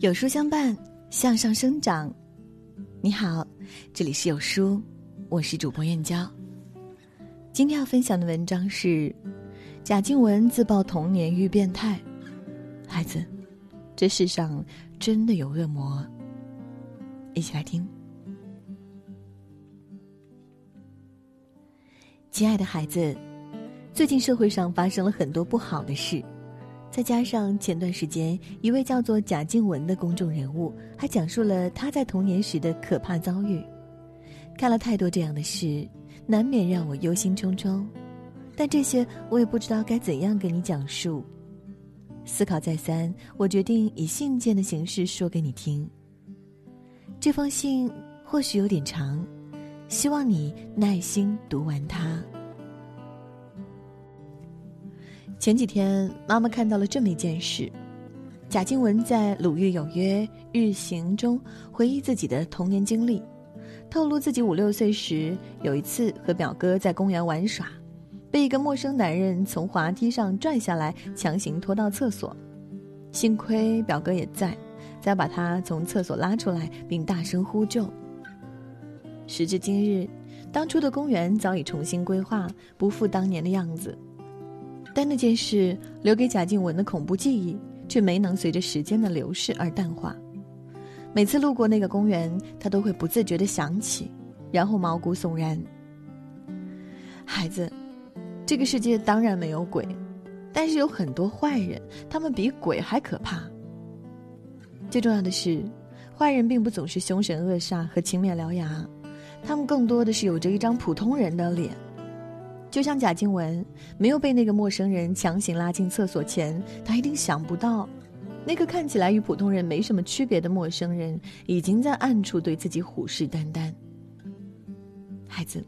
有书相伴，向上生长。你好，这里是有书，我是主播燕娇。今天要分享的文章是贾静雯自曝童年遇变态。孩子，这世上真的有恶魔。一起来听。亲爱的孩子，最近社会上发生了很多不好的事。再加上前段时间一位叫做贾静雯的公众人物，还讲述了他在童年时的可怕遭遇。看了太多这样的事，难免让我忧心忡忡。但这些我也不知道该怎样跟你讲述。思考再三，我决定以信件的形式说给你听。这封信或许有点长，希望你耐心读完它。前几天，妈妈看到了这么一件事：贾静雯在《鲁豫有约日行》中回忆自己的童年经历，透露自己五六岁时有一次和表哥在公园玩耍，被一个陌生男人从滑梯上拽下来，强行拖到厕所。幸亏表哥也在，才把他从厕所拉出来，并大声呼救。时至今日，当初的公园早已重新规划，不复当年的样子。但那件事留给贾静雯的恐怖记忆，却没能随着时间的流逝而淡化。每次路过那个公园，她都会不自觉的想起，然后毛骨悚然。孩子，这个世界当然没有鬼，但是有很多坏人，他们比鬼还可怕。最重要的是，坏人并不总是凶神恶煞和青面獠牙，他们更多的是有着一张普通人的脸。就像贾静雯没有被那个陌生人强行拉进厕所前，她一定想不到，那个看起来与普通人没什么区别的陌生人，已经在暗处对自己虎视眈眈。孩子，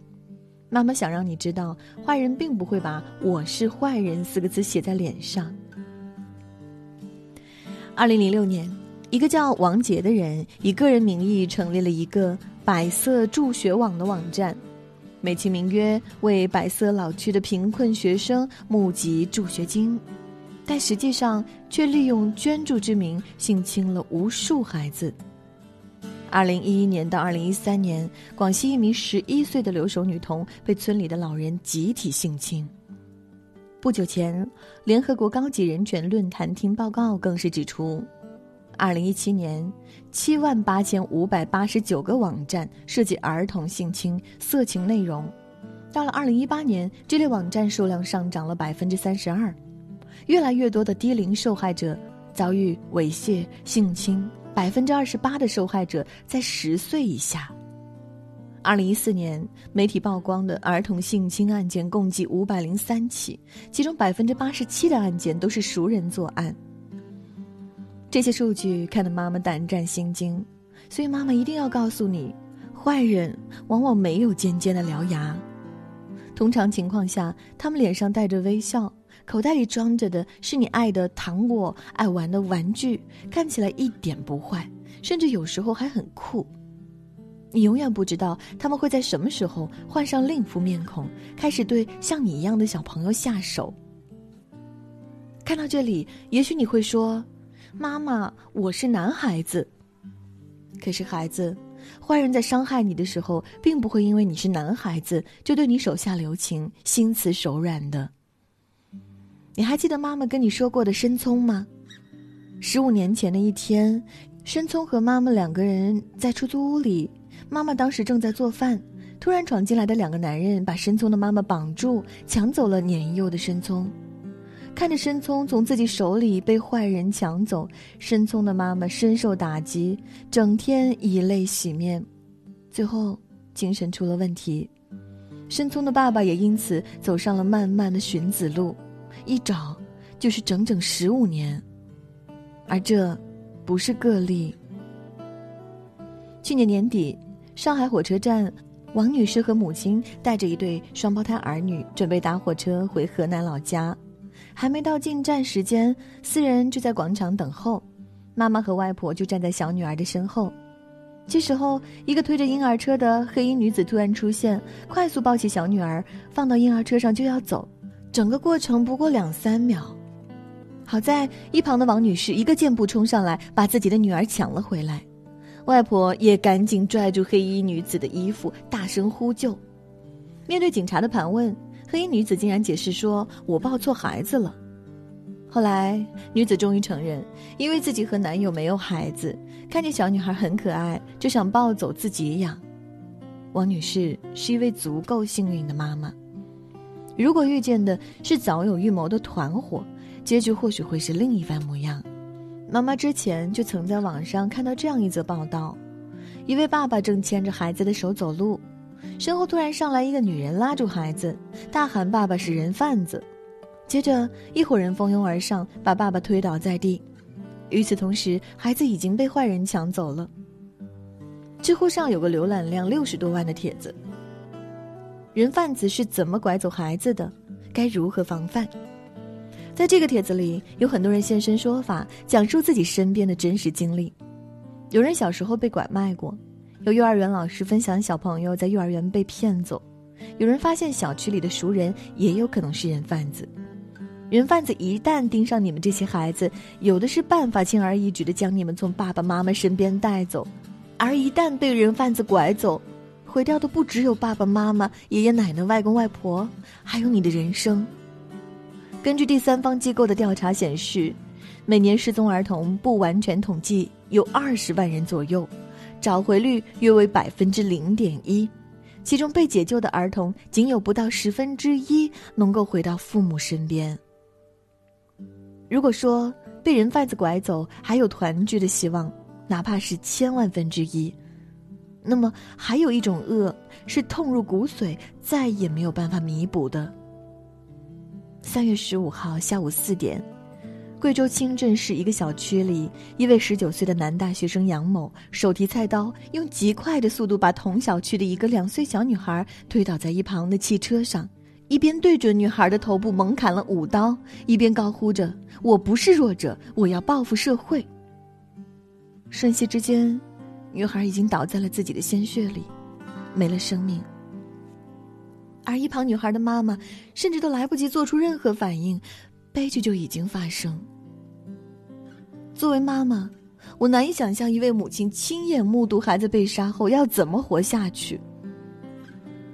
妈妈想让你知道，坏人并不会把“我是坏人”四个字写在脸上。二零零六年，一个叫王杰的人以个人名义成立了一个“百色助学网”的网站。美其名曰为百色老区的贫困学生募集助学金，但实际上却利用捐助之名性侵了无数孩子。二零一一年到二零一三年，广西一名十一岁的留守女童被村里的老人集体性侵。不久前，联合国高级人权论坛厅报告更是指出。二零一七年，七万八千五百八十九个网站涉及儿童性侵、色情内容。到了二零一八年，这类网站数量上涨了百分之三十二，越来越多的低龄受害者遭遇猥亵、性侵，百分之二十八的受害者在十岁以下。二零一四年，媒体曝光的儿童性侵案件共计五百零三起，其中百分之八十七的案件都是熟人作案。这些数据看得妈妈胆战心惊，所以妈妈一定要告诉你：坏人往往没有尖尖的獠牙，通常情况下，他们脸上带着微笑，口袋里装着的是你爱的糖果、爱玩的玩具，看起来一点不坏，甚至有时候还很酷。你永远不知道他们会在什么时候换上另一副面孔，开始对像你一样的小朋友下手。看到这里，也许你会说。妈妈，我是男孩子。可是孩子，坏人在伤害你的时候，并不会因为你是男孩子就对你手下留情、心慈手软的。你还记得妈妈跟你说过的申聪吗？十五年前的一天，申聪和妈妈两个人在出租屋里，妈妈当时正在做饭，突然闯进来的两个男人把申聪的妈妈绑住，抢走了年幼的申聪。看着申聪从自己手里被坏人抢走，申聪的妈妈深受打击，整天以泪洗面，最后精神出了问题。申聪的爸爸也因此走上了漫漫的寻子路，一找就是整整十五年，而这不是个例。去年年底，上海火车站，王女士和母亲带着一对双胞胎儿女，准备搭火车回河南老家。还没到进站时间，四人就在广场等候。妈妈和外婆就站在小女儿的身后。这时候，一个推着婴儿车的黑衣女子突然出现，快速抱起小女儿，放到婴儿车上就要走。整个过程不过两三秒。好在一旁的王女士一个箭步冲上来，把自己的女儿抢了回来。外婆也赶紧拽住黑衣女子的衣服，大声呼救。面对警察的盘问，黑衣女子竟然解释说：“我抱错孩子了。”后来，女子终于承认，因为自己和男友没有孩子，看见小女孩很可爱，就想抱走自己养。王女士是一位足够幸运的妈妈。如果遇见的是早有预谋的团伙，结局或许会是另一番模样。妈妈之前就曾在网上看到这样一则报道：一位爸爸正牵着孩子的手走路，身后突然上来一个女人拉住孩子，大喊：“爸爸是人贩子！”接着一伙人蜂拥而上，把爸爸推倒在地。与此同时，孩子已经被坏人抢走了。知乎上有个浏览量六十多万的帖子：人贩子是怎么拐走孩子的？该如何防范？在这个帖子里，有很多人现身说法，讲述自己身边的真实经历。有人小时候被拐卖过，有幼儿园老师分享小朋友在幼儿园被骗走，有人发现小区里的熟人也有可能是人贩子。人贩子一旦盯上你们这些孩子，有的是办法轻而易举的将你们从爸爸妈妈身边带走；而一旦被人贩子拐走，毁掉的不只有爸爸妈妈、爷爷奶奶、外公外婆，还有你的人生。根据第三方机构的调查显示，每年失踪儿童不完全统计有二十万人左右，找回率约为百分之零点一，其中被解救的儿童仅有不到十分之一能够回到父母身边。如果说被人贩子拐走还有团聚的希望，哪怕是千万分之一，那么还有一种恶是痛入骨髓，再也没有办法弥补的。三月十五号下午四点，贵州清镇市一个小区里，一位十九岁的男大学生杨某手提菜刀，用极快的速度把同小区的一个两岁小女孩推倒在一旁的汽车上。一边对准女孩的头部猛砍了五刀，一边高呼着：“我不是弱者，我要报复社会。”瞬息之间，女孩已经倒在了自己的鲜血里，没了生命。而一旁女孩的妈妈甚至都来不及做出任何反应，悲剧就已经发生。作为妈妈，我难以想象一位母亲亲眼目睹孩子被杀后要怎么活下去。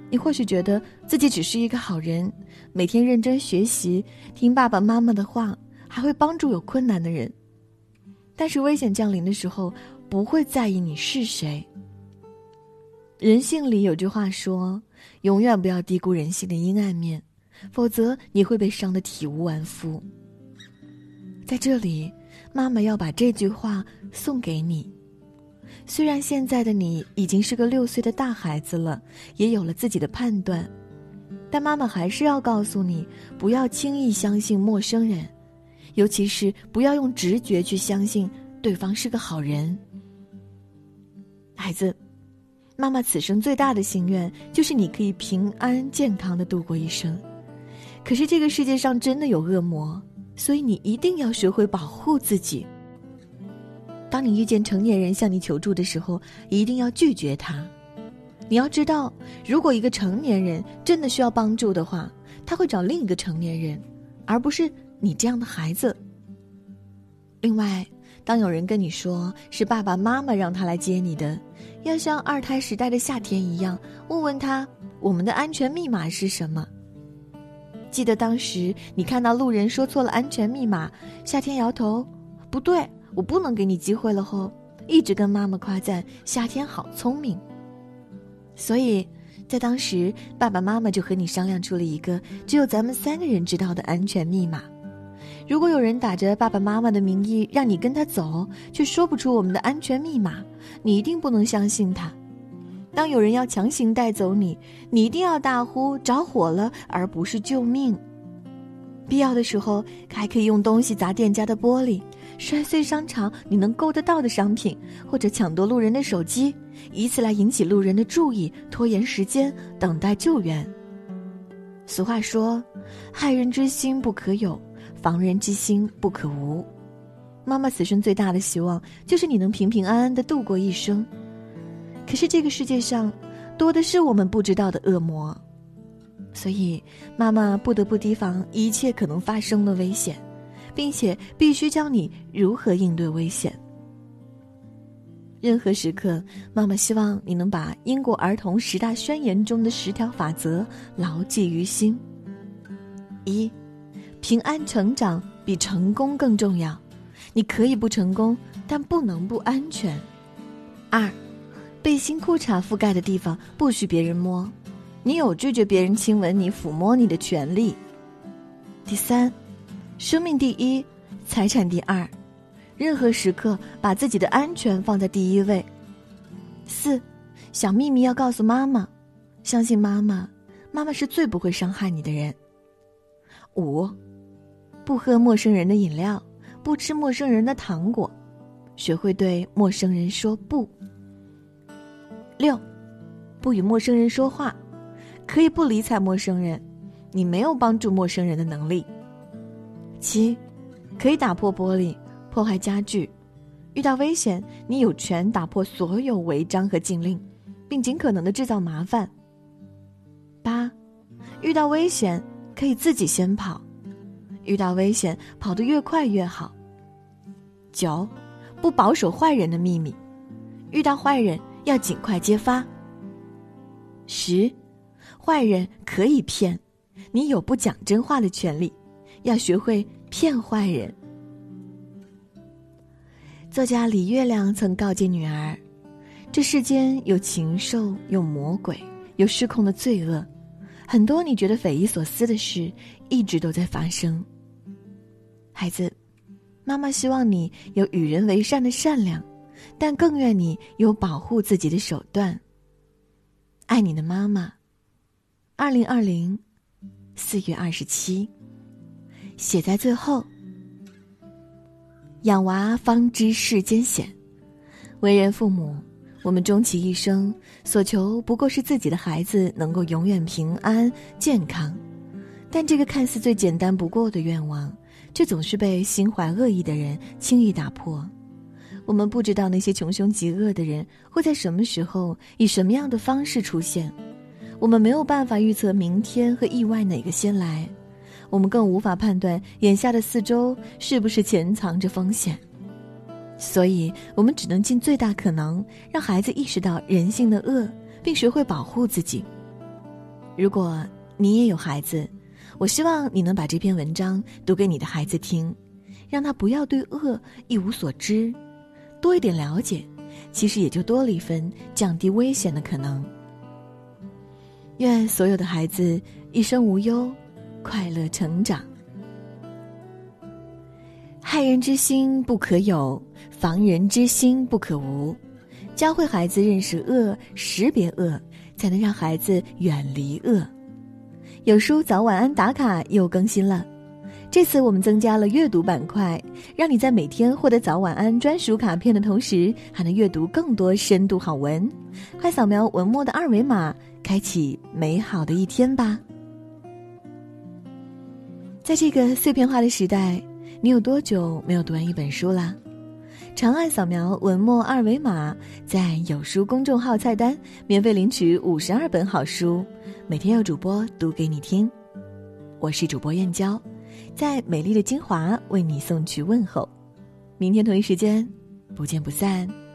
你或许觉得自己只是一个好人，每天认真学习，听爸爸妈妈的话，还会帮助有困难的人。但是危险降临的时候，不会在意你是谁。人性里有句话说：“永远不要低估人性的阴暗面，否则你会被伤得体无完肤。”在这里，妈妈要把这句话送给你。虽然现在的你已经是个六岁的大孩子了，也有了自己的判断，但妈妈还是要告诉你，不要轻易相信陌生人，尤其是不要用直觉去相信对方是个好人。孩子，妈妈此生最大的心愿就是你可以平安健康的度过一生。可是这个世界上真的有恶魔，所以你一定要学会保护自己。当你遇见成年人向你求助的时候，一定要拒绝他。你要知道，如果一个成年人真的需要帮助的话，他会找另一个成年人，而不是你这样的孩子。另外，当有人跟你说是爸爸妈妈让他来接你的，要像二胎时代的夏天一样，问问他我们的安全密码是什么。记得当时你看到路人说错了安全密码，夏天摇头，不对。我不能给你机会了。后一直跟妈妈夸赞夏天好聪明。所以，在当时，爸爸妈妈就和你商量出了一个只有咱们三个人知道的安全密码。如果有人打着爸爸妈妈的名义让你跟他走，却说不出我们的安全密码，你一定不能相信他。当有人要强行带走你，你一定要大呼着火了，而不是救命。必要的时候，还可以用东西砸店家的玻璃。摔碎商场你能够得到的商品，或者抢夺路人的手机，以此来引起路人的注意，拖延时间，等待救援。俗话说：“害人之心不可有，防人之心不可无。”妈妈此生最大的希望就是你能平平安安的度过一生。可是这个世界上，多的是我们不知道的恶魔，所以妈妈不得不提防一切可能发生的危险。并且必须教你如何应对危险。任何时刻，妈妈希望你能把英国儿童十大宣言中的十条法则牢记于心。一，平安成长比成功更重要。你可以不成功，但不能不安全。二，背心裤衩覆盖的地方不许别人摸，你有拒绝别人亲吻你、抚摸你的权利。第三，生命第一，财产第二。任何时刻把自己的安全放在第一位。四，小秘密要告诉妈妈，相信妈妈，妈妈是最不会伤害你的人。五，不喝陌生人的饮料，不吃陌生人的糖果，学会对陌生人说不。不与陌生人说话，可以不理睬陌生人，你没有帮助陌生人的能力。七，可以打破玻璃。破坏家具，遇到危险，你有权打破所有违章和禁令，并尽可能的制造麻烦。八，遇到危险可以自己先跑，遇到危险跑得越快越好。九，不保守坏人的秘密，遇到坏人要尽快揭发。十，坏人可以骗，你有不讲真话的权利，要学会骗坏人。作家李月亮曾告诫女儿：“这世间有禽兽，有魔鬼，有失控的罪恶，很多你觉得匪夷所思的事，一直都在发生。”孩子，妈妈希望你有与人为善的善良，但更愿你有保护自己的手段。爱你的妈妈。二零二零四月二十七，写在最后。养娃方知世间险，为人父母，我们终其一生所求不过是自己的孩子能够永远平安健康，但这个看似最简单不过的愿望，却总是被心怀恶意的人轻易打破。我们不知道那些穷凶极恶的人会在什么时候以什么样的方式出现，我们没有办法预测明天和意外哪个先来。我们更无法判断眼下的四周是不是潜藏着风险，所以我们只能尽最大可能让孩子意识到人性的恶，并学会保护自己。如果你也有孩子，我希望你能把这篇文章读给你的孩子听，让他不要对恶一无所知，多一点了解，其实也就多了一分降低危险的可能。愿所有的孩子一生无忧。快乐成长，害人之心不可有，防人之心不可无。教会孩子认识恶，识别恶，才能让孩子远离恶。有书早晚安打卡又更新了，这次我们增加了阅读板块，让你在每天获得早晚安专属卡片的同时，还能阅读更多深度好文。快扫描文末的二维码，开启美好的一天吧。在这个碎片化的时代，你有多久没有读完一本书了？长按扫描文末二维码，在有书公众号菜单免费领取五十二本好书，每天有主播读给你听。我是主播燕娇，在美丽的金华为你送去问候。明天同一时间，不见不散。